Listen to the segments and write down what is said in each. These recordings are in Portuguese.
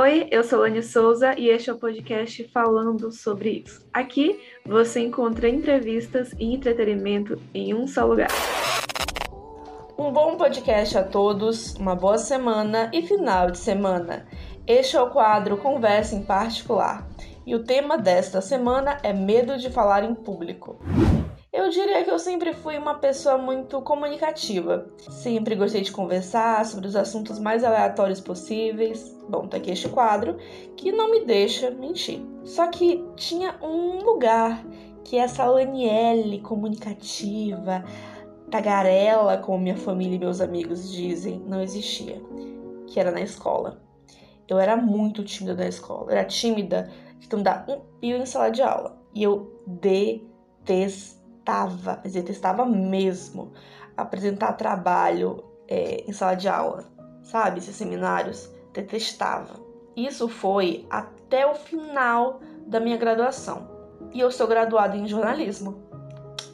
Oi, eu sou Lani Souza e este é o podcast falando sobre isso. Aqui você encontra entrevistas e entretenimento em um só lugar. Um bom podcast a todos, uma boa semana e final de semana. Este é o quadro Conversa em Particular e o tema desta semana é medo de falar em público. Eu diria que eu sempre fui uma pessoa muito comunicativa. Sempre gostei de conversar sobre os assuntos mais aleatórios possíveis. Bom, tá aqui este quadro que não me deixa mentir. Só que tinha um lugar que essa Laniele comunicativa, tagarela, como minha família e meus amigos dizem, não existia, que era na escola. Eu era muito tímida na escola, era tímida de não dar um pio em sala de aula. E eu detestava detestava, mas detestava mesmo apresentar trabalho é, em sala de aula, sabe? Esses seminários, detestava. Isso foi até o final da minha graduação. E eu sou graduada em jornalismo.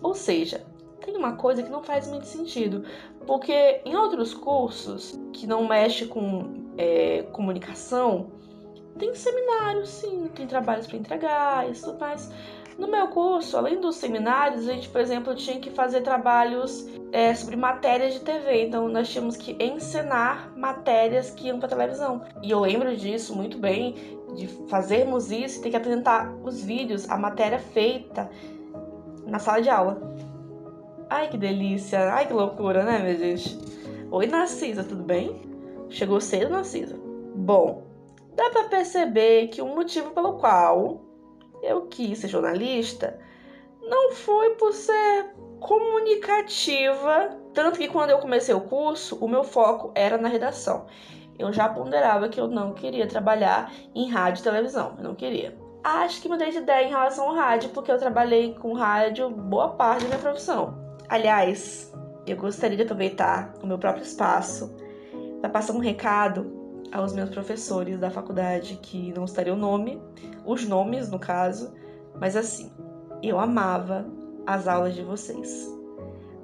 Ou seja, tem uma coisa que não faz muito sentido, porque em outros cursos que não mexe com é, comunicação, tem seminários, sim, tem trabalhos para entregar, isso, mas no meu curso, além dos seminários, a gente, por exemplo, tinha que fazer trabalhos é, sobre matérias de TV. Então, nós tínhamos que encenar matérias que iam para televisão. E eu lembro disso muito bem, de fazermos isso e ter que apresentar os vídeos, a matéria feita na sala de aula. Ai, que delícia! Ai, que loucura, né, minha gente? Oi, Narcisa, tudo bem? Chegou cedo, Narcisa? Bom, dá para perceber que o motivo pelo qual eu quis ser jornalista não foi por ser comunicativa, tanto que quando eu comecei o curso, o meu foco era na redação. Eu já ponderava que eu não queria trabalhar em rádio e televisão, eu não queria. Acho que mudei de ideia em relação ao rádio, porque eu trabalhei com rádio boa parte da minha profissão. Aliás, eu gostaria de aproveitar o meu próprio espaço para passar um recado aos meus professores da faculdade, que não estaria o nome, os nomes no caso, mas assim, eu amava as aulas de vocês,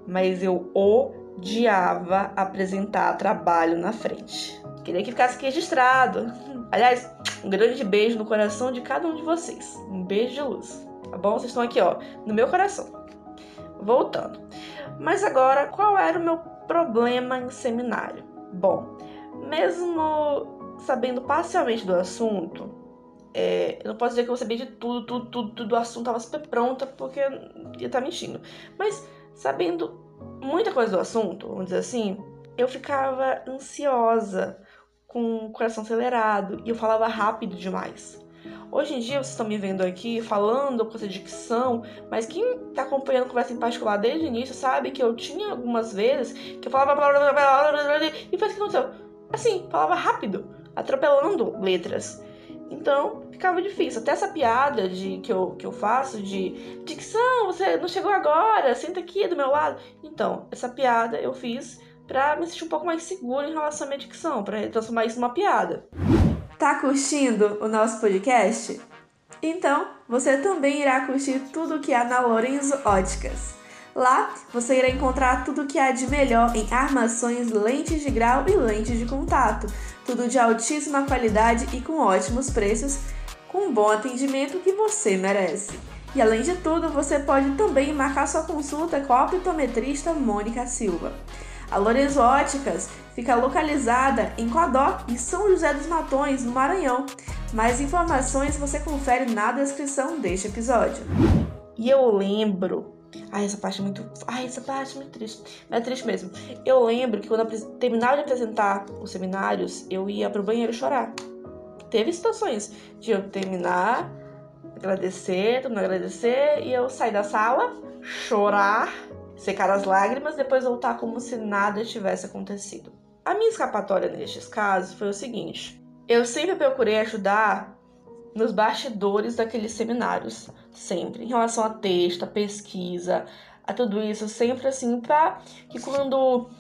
mas eu odiava apresentar trabalho na frente. Queria que ficasse registrado. Aliás, um grande beijo no coração de cada um de vocês. Um beijo de luz, tá bom? Vocês estão aqui, ó, no meu coração. Voltando. Mas agora, qual era o meu problema em seminário? Bom, mesmo sabendo parcialmente do assunto, é, eu não posso dizer que eu sabia de tudo, tudo, tudo, tudo do assunto, tava super pronta, porque ia estar tá mentindo. Mas sabendo muita coisa do assunto, vamos dizer assim, eu ficava ansiosa, com o coração acelerado, e eu falava rápido demais. Hoje em dia vocês estão me vendo aqui falando com essa dicção, mas quem está acompanhando a conversa em particular desde o início sabe que eu tinha algumas vezes que eu falava e o que aconteceu assim, falava rápido, atropelando letras. Então, ficava difícil. Até essa piada de que eu, que eu faço de dicção, você não chegou agora, senta aqui do meu lado. Então, essa piada eu fiz pra me sentir um pouco mais segura em relação à minha dicção, pra transformar isso numa piada. Tá curtindo o nosso podcast? Então, você também irá curtir tudo que há na Lorenzo Óticas. Lá você irá encontrar tudo o que há de melhor em armações, lentes de grau e lentes de contato. Tudo de altíssima qualidade e com ótimos preços, com um bom atendimento que você merece. E além de tudo, você pode também marcar sua consulta com a optometrista Mônica Silva. A Lorenzo Óticas fica localizada em Codó e São José dos Matões, no Maranhão. Mais informações você confere na descrição deste episódio. E eu lembro Ai, essa parte é muito. Ai, essa parte é muito triste. É triste mesmo. Eu lembro que quando eu terminava de apresentar os seminários, eu ia pro banheiro chorar. Teve situações de eu terminar, agradecer, todo mundo agradecer, e eu sair da sala, chorar, secar as lágrimas, depois voltar como se nada tivesse acontecido. A minha escapatória nestes casos foi o seguinte: eu sempre procurei ajudar nos bastidores daqueles seminários, sempre, em relação a texto, a pesquisa, a tudo isso, sempre assim, para que quando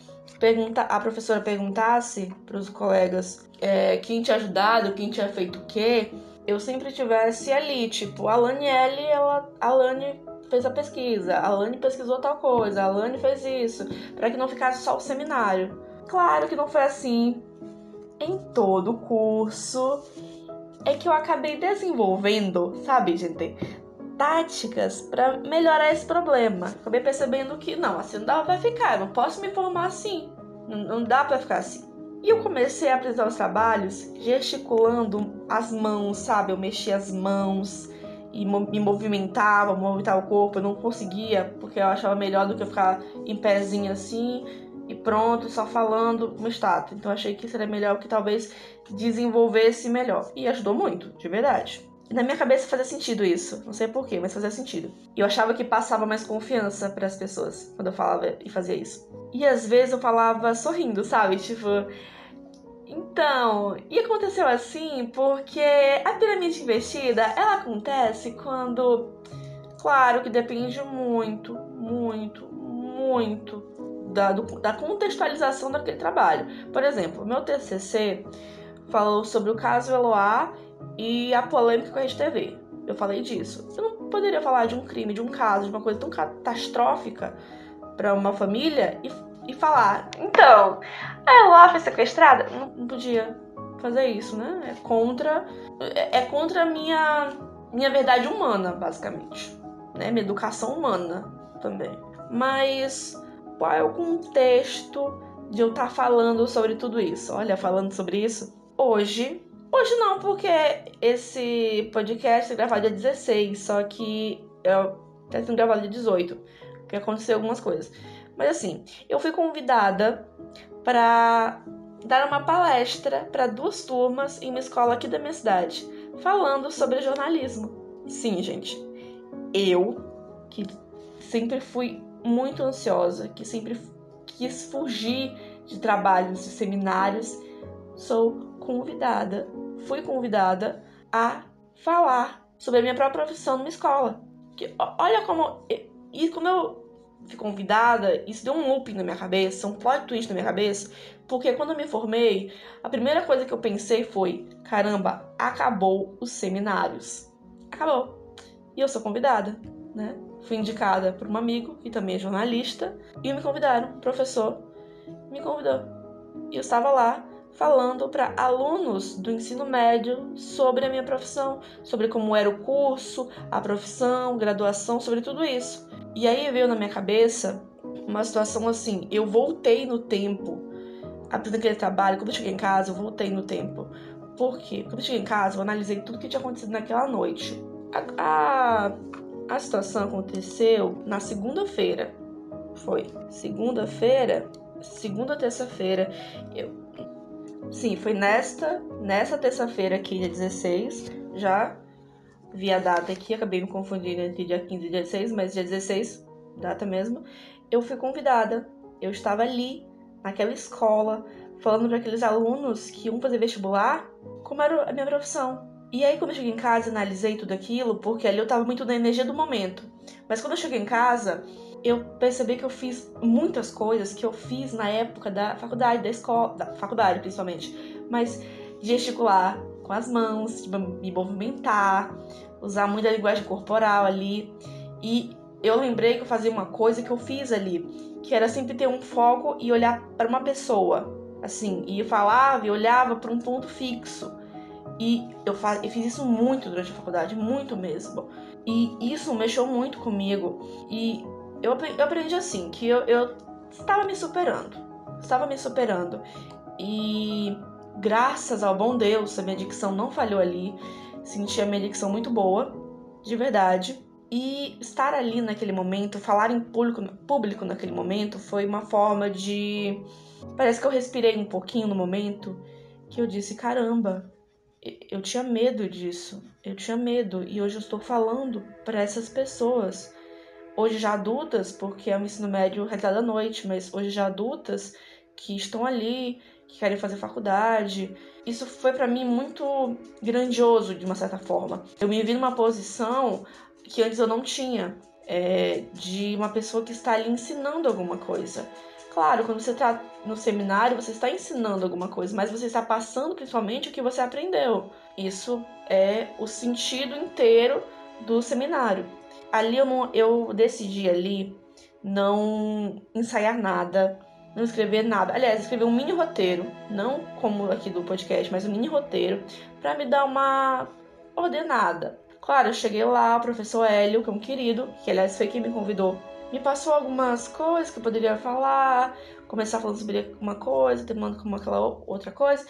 pergunta, a professora perguntasse para os colegas é, quem tinha ajudado, quem tinha feito o quê, eu sempre tivesse ali, tipo, a Lani L, ela, a Lani fez a pesquisa, a Lani pesquisou tal coisa, a Lani fez isso, para que não ficasse só o seminário. Claro que não foi assim em todo o curso é que eu acabei desenvolvendo, sabe, gente, táticas para melhorar esse problema. Acabei percebendo que não, assim não dá pra ficar, eu não posso me formar assim, não, não dá para ficar assim. E eu comecei a apresentar os trabalhos gesticulando as mãos, sabe? Eu mexia as mãos e me movimentava, movimentava o corpo. Eu não conseguia, porque eu achava melhor do que eu ficar em pezinho assim e pronto, só falando uma estátua. Então achei que seria melhor que talvez desenvolvesse melhor. E ajudou muito, de verdade. Na minha cabeça fazia sentido isso. Não sei porquê, mas fazia sentido. E eu achava que passava mais confiança para as pessoas quando eu falava e fazia isso. E às vezes eu falava sorrindo, sabe? Tipo. Então, e aconteceu assim porque a pirâmide invertida ela acontece quando. Claro que depende muito, muito, muito da, do, da contextualização daquele trabalho. Por exemplo, meu TCC falou sobre o caso Eloá e a polêmica com a Rede TV. Eu falei disso. Eu não poderia falar de um crime, de um caso, de uma coisa tão catastrófica para uma família e, e falar: então, a Eloá foi sequestrada? Não, não podia fazer isso, né? É contra, é, é contra a minha, minha verdade humana, basicamente. Né? Minha educação humana também. Mas qual é o contexto de eu estar tá falando sobre tudo isso? Olha, falando sobre isso hoje. Hoje não, porque esse podcast é gravado dia 16, só que eu tá sendo gravado dia 18, porque aconteceu algumas coisas. Mas assim, eu fui convidada para dar uma palestra para duas turmas em uma escola aqui da minha cidade, falando sobre jornalismo. Sim, gente, eu que sempre fui muito ansiosa, que sempre quis fugir de trabalhos e seminários, sou convidada, fui convidada a falar sobre a minha própria profissão numa escola. Que, olha como. E como eu fui convidada, isso deu um loop na minha cabeça, um plot twist na minha cabeça, porque quando eu me formei, a primeira coisa que eu pensei foi: caramba, acabou os seminários. Acabou. E eu sou convidada, né? Fui indicada por um amigo, que também é jornalista, e me convidaram, um professor me convidou. E eu estava lá falando para alunos do ensino médio sobre a minha profissão, sobre como era o curso, a profissão, graduação, sobre tudo isso. E aí veio na minha cabeça uma situação assim: eu voltei no tempo, após aquele trabalho, quando eu cheguei em casa, eu voltei no tempo. Por quê? Quando eu cheguei em casa, eu analisei tudo que tinha acontecido naquela noite. A, a a situação aconteceu na segunda-feira. Foi segunda-feira, segunda terça-feira. Eu Sim, foi nesta, nessa terça-feira aqui, dia 16, já vi a data aqui, acabei me confundindo entre dia 15 e dia 16, mas dia 16, data mesmo, eu fui convidada. Eu estava ali, naquela escola, falando para aqueles alunos que iam fazer vestibular como era a minha profissão. E aí, quando eu cheguei em casa, analisei tudo aquilo, porque ali eu tava muito na energia do momento. Mas quando eu cheguei em casa, eu percebi que eu fiz muitas coisas que eu fiz na época da faculdade, da escola, da faculdade principalmente. Mas gesticular com as mãos, me movimentar, usar muita linguagem corporal ali. E eu lembrei que eu fazia uma coisa que eu fiz ali, que era sempre ter um foco e olhar para uma pessoa. Assim, e eu falava e olhava para um ponto fixo. E eu, faz, eu fiz isso muito durante a faculdade, muito mesmo. E isso mexeu muito comigo. E eu, eu aprendi assim, que eu, eu estava me superando. Estava me superando. E graças ao bom Deus, a minha dicção não falhou ali. Senti a minha dicção muito boa, de verdade. E estar ali naquele momento, falar em público, público naquele momento, foi uma forma de. Parece que eu respirei um pouquinho no momento que eu disse: caramba, eu tinha medo disso. Eu tinha medo e hoje eu estou falando para essas pessoas. Hoje já adultas, porque é um ensino médio realizado à noite, mas hoje já adultas que estão ali, que querem fazer faculdade. Isso foi para mim muito grandioso de uma certa forma. Eu me vi numa posição que antes eu não tinha, é, de uma pessoa que está ali ensinando alguma coisa. Claro, quando você está no seminário, você está ensinando alguma coisa, mas você está passando principalmente o que você aprendeu. Isso é o sentido inteiro do seminário. Ali eu, não, eu decidi ali não ensaiar nada, não escrever nada. Aliás, escrever um mini roteiro, não como aqui do podcast, mas um mini roteiro, para me dar uma ordenada. Claro, eu cheguei lá, o professor Hélio, que é um querido, que aliás foi quem me convidou, me passou algumas coisas que eu poderia falar, começar falando sobre uma coisa, terminando com aquela outra coisa.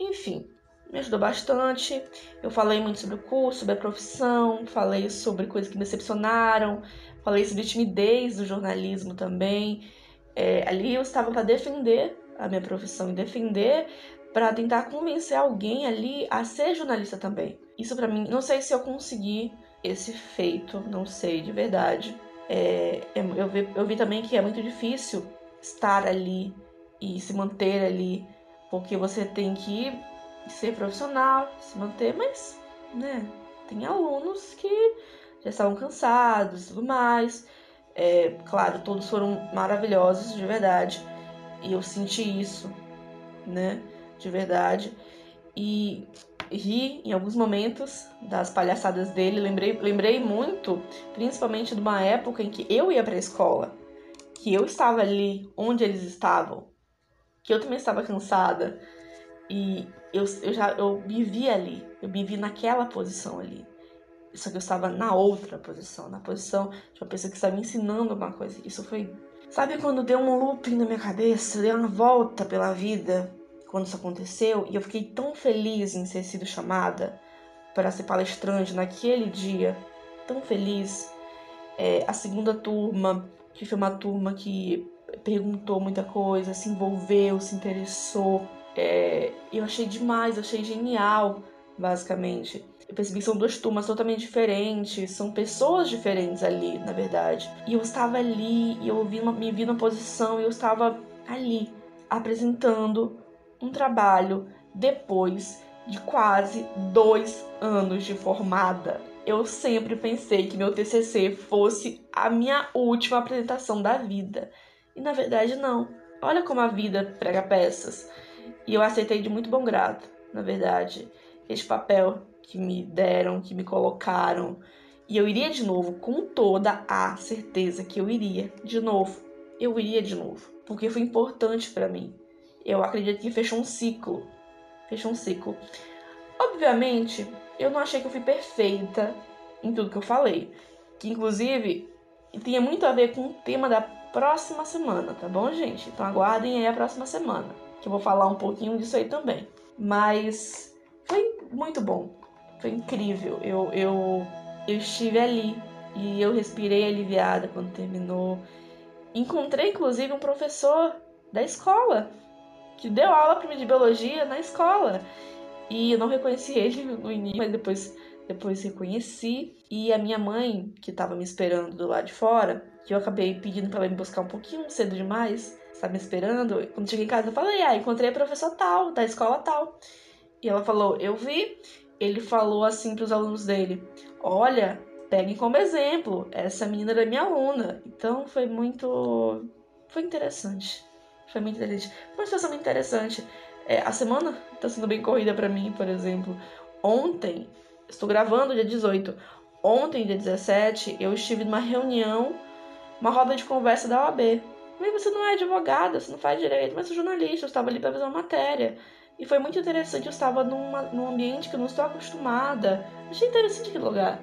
Enfim, me ajudou bastante. Eu falei muito sobre o curso, sobre a profissão, falei sobre coisas que me decepcionaram, falei sobre timidez do jornalismo também. É, ali eu estava para defender a minha profissão e defender para tentar convencer alguém ali a ser jornalista também. Isso para mim, não sei se eu consegui esse feito, não sei de verdade. É, é, eu, vi, eu vi também que é muito difícil estar ali e se manter ali, porque você tem que ser profissional, se manter, mas, né, tem alunos que já estavam cansados e tudo mais. É, claro, todos foram maravilhosos, de verdade, e eu senti isso, né, de verdade. E ri em alguns momentos das palhaçadas dele. Lembrei, lembrei muito, principalmente de uma época em que eu ia para a escola, que eu estava ali onde eles estavam, que eu também estava cansada e eu, eu já eu me vi ali, eu me vi naquela posição ali. Só que eu estava na outra posição, na posição de uma pessoa que estava me ensinando alguma coisa. Isso foi. Sabe quando deu um looping na minha cabeça, deu uma volta pela vida? Quando isso aconteceu e eu fiquei tão feliz em ter sido chamada para ser palestrante naquele dia, tão feliz. É, a segunda turma, que foi uma turma que perguntou muita coisa, se envolveu, se interessou. É, eu achei demais, eu achei genial, basicamente. Eu percebi que são duas turmas totalmente diferentes, são pessoas diferentes ali, na verdade. E eu estava ali, e eu vi me vi na posição, e eu estava ali, apresentando um trabalho depois de quase dois anos de formada. Eu sempre pensei que meu TCC fosse a minha última apresentação da vida. E na verdade, não. Olha como a vida prega peças. E eu aceitei de muito bom grado, na verdade, este papel que me deram, que me colocaram. E eu iria de novo, com toda a certeza que eu iria de novo. Eu iria de novo, porque foi importante para mim eu acredito que fechou um ciclo. Fechou um ciclo. Obviamente, eu não achei que eu fui perfeita em tudo que eu falei. Que inclusive tinha muito a ver com o tema da próxima semana, tá bom, gente? Então aguardem aí a próxima semana, que eu vou falar um pouquinho disso aí também. Mas foi muito bom. Foi incrível. Eu, eu, eu estive ali e eu respirei aliviada quando terminou. Encontrei inclusive um professor da escola que deu aula para mim de biologia na escola. E eu não reconheci ele no início, mas depois, depois reconheci. E a minha mãe, que estava me esperando do lado de fora, que eu acabei pedindo para ela me buscar um pouquinho cedo demais, estava me esperando. Quando cheguei em casa, eu falei: Ah, encontrei a professor tal, da escola tal. E ela falou: Eu vi. Ele falou assim para os alunos dele: Olha, peguem como exemplo, essa menina era minha aluna. Então foi muito. Foi interessante. Foi muito interessante. Foi uma situação muito interessante. É, a semana está sendo bem corrida para mim, por exemplo. Ontem, estou gravando dia 18. Ontem, dia 17, eu estive numa reunião, uma roda de conversa da OAB. Mas você não é advogada, você não faz direito, mas sou jornalista, eu estava ali para fazer uma matéria. E foi muito interessante, eu estava numa, num ambiente que eu não estou acostumada. Achei interessante aquele lugar.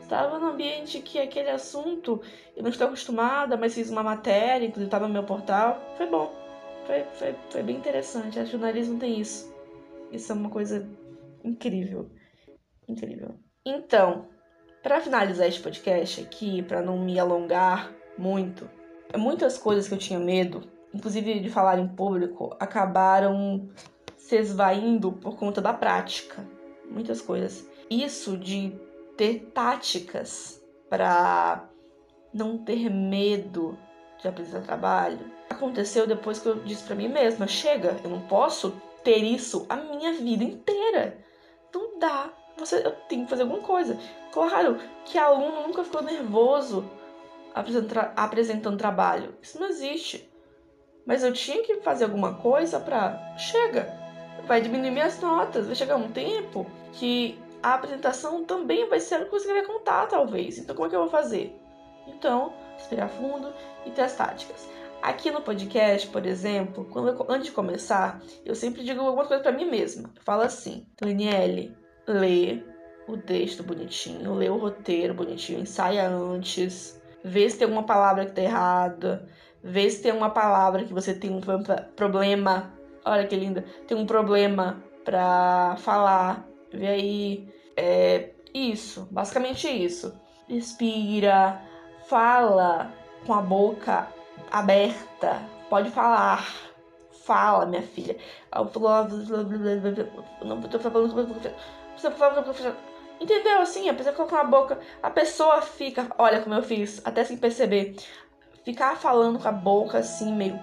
Estava num ambiente que aquele assunto eu não estou acostumada, mas fiz uma matéria, inclusive estava no meu portal. Foi bom foi, foi, foi bem interessante. O jornalismo tem isso. Isso é uma coisa incrível. Incrível. Então, para finalizar este podcast aqui, para não me alongar muito, muitas coisas que eu tinha medo, inclusive de falar em público, acabaram se esvaindo por conta da prática. Muitas coisas. Isso de ter táticas para não ter medo de apresentar trabalho, aconteceu depois que eu disse para mim mesma: chega, eu não posso ter isso a minha vida inteira. Não dá. Você, eu tenho que fazer alguma coisa. Claro que aluno nunca ficou nervoso apresentando, apresentando trabalho. Isso não existe. Mas eu tinha que fazer alguma coisa para chega. Vai diminuir minhas notas. Vai chegar um tempo que a apresentação também vai ser algo que vai contar, talvez. Então, como é que eu vou fazer? Então, respirar fundo e ter as táticas. Aqui no podcast, por exemplo, quando eu, antes de começar, eu sempre digo alguma coisa para mim mesma. Eu falo assim: Daniele, lê o texto bonitinho, lê o roteiro bonitinho, ensaia antes, vê se tem alguma palavra que tá errada, vê se tem uma palavra que você tem um problema. Olha que linda, tem um problema pra falar. Vê aí. É isso, basicamente isso. Respira, fala com a boca aberta, pode falar. Fala, minha filha. Não tô falando. Entendeu? Assim, a pessoa com a boca. A pessoa fica. Olha como eu fiz, até sem perceber. Ficar falando com a boca assim, meio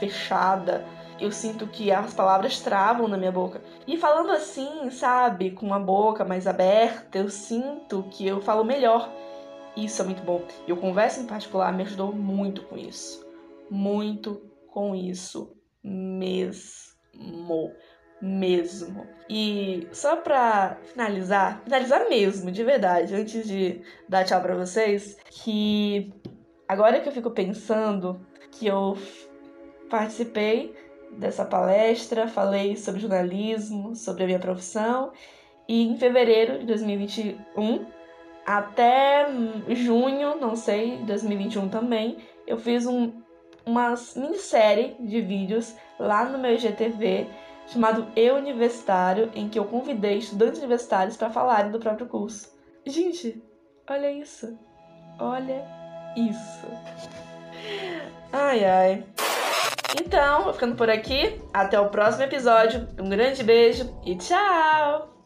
fechada. Eu sinto que as palavras travam na minha boca. E falando assim, sabe, com a boca mais aberta, eu sinto que eu falo melhor. Isso é muito bom. E o Conversa em particular me ajudou muito com isso. Muito com isso mesmo. Mesmo. E só pra finalizar, finalizar mesmo, de verdade, antes de dar tchau pra vocês, que agora que eu fico pensando que eu participei dessa palestra, falei sobre jornalismo, sobre a minha profissão, e em fevereiro de 2021 até junho, não sei, 2021 também, eu fiz um, uma minissérie de vídeos lá no meu IGTV chamado Eu Universitário, em que eu convidei estudantes universitários para falarem do próprio curso. Gente, olha isso. Olha isso. Ai, ai. Então, vou ficando por aqui. Até o próximo episódio. Um grande beijo e tchau!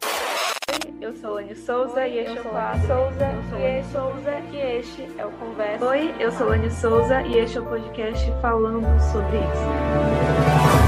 Eu sou Lani Souza Oi, e este é o quadro. Souza eu sou Lani Souza e este é o Conversa. Oi, eu sou Lani Souza e este é o podcast falando sobre isso.